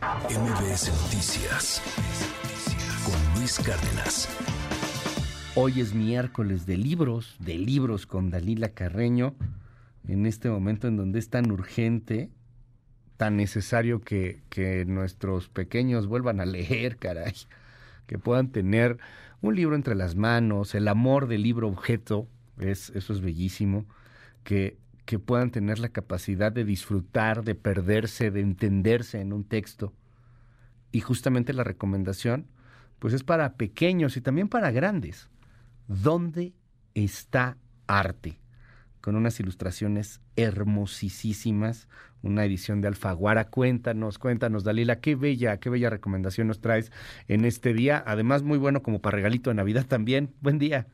MBS Noticias con Luis Cárdenas. Hoy es miércoles de libros, de libros con Dalila Carreño, en este momento en donde es tan urgente, tan necesario que, que nuestros pequeños vuelvan a leer, caray, que puedan tener un libro entre las manos, el amor del libro objeto, es, eso es bellísimo, que que puedan tener la capacidad de disfrutar, de perderse, de entenderse en un texto. Y justamente la recomendación, pues es para pequeños y también para grandes. ¿Dónde está arte? Con unas ilustraciones hermosísimas, una edición de Alfaguara. Cuéntanos, cuéntanos, Dalila, qué bella, qué bella recomendación nos traes en este día. Además, muy bueno como para regalito de Navidad también. Buen día.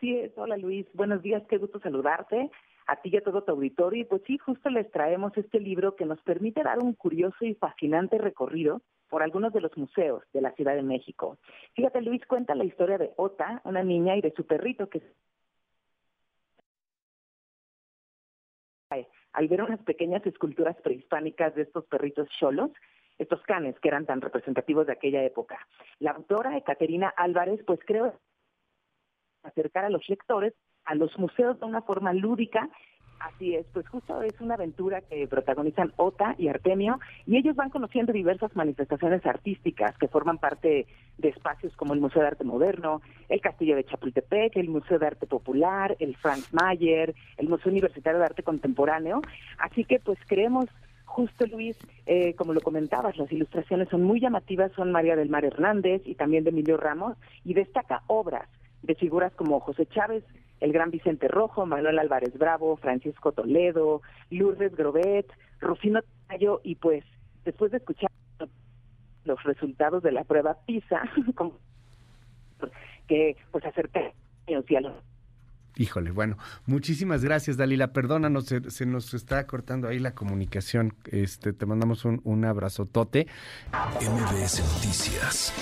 Sí, es. Hola Luis, buenos días, qué gusto saludarte a ti y a todo tu auditorio. Y pues sí, justo les traemos este libro que nos permite dar un curioso y fascinante recorrido por algunos de los museos de la Ciudad de México. Fíjate, Luis cuenta la historia de Ota, una niña, y de su perrito que al ver unas pequeñas esculturas prehispánicas de estos perritos cholos, estos canes que eran tan representativos de aquella época. La autora, Caterina Álvarez, pues creo acercar a los lectores a los museos de una forma lúdica. Así es, pues justo es una aventura que protagonizan Ota y Artemio y ellos van conociendo diversas manifestaciones artísticas que forman parte de espacios como el Museo de Arte Moderno, el Castillo de Chapultepec, el Museo de Arte Popular, el Franz Mayer, el Museo Universitario de Arte Contemporáneo. Así que pues creemos justo Luis, eh, como lo comentabas, las ilustraciones son muy llamativas, son María del Mar Hernández y también de Emilio Ramos y destaca obras de figuras como José Chávez, el gran Vicente Rojo, Manuel Álvarez Bravo, Francisco Toledo, Lourdes Grobet, Rufino Tayo, y pues después de escuchar los resultados de la prueba PISA, que pues acerca a los Híjole, bueno, muchísimas gracias, Dalila. Perdónanos, se, se, nos está cortando ahí la comunicación. Este, te mandamos un, un abrazotote. MBS Noticias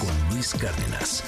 con Luis Cárdenas.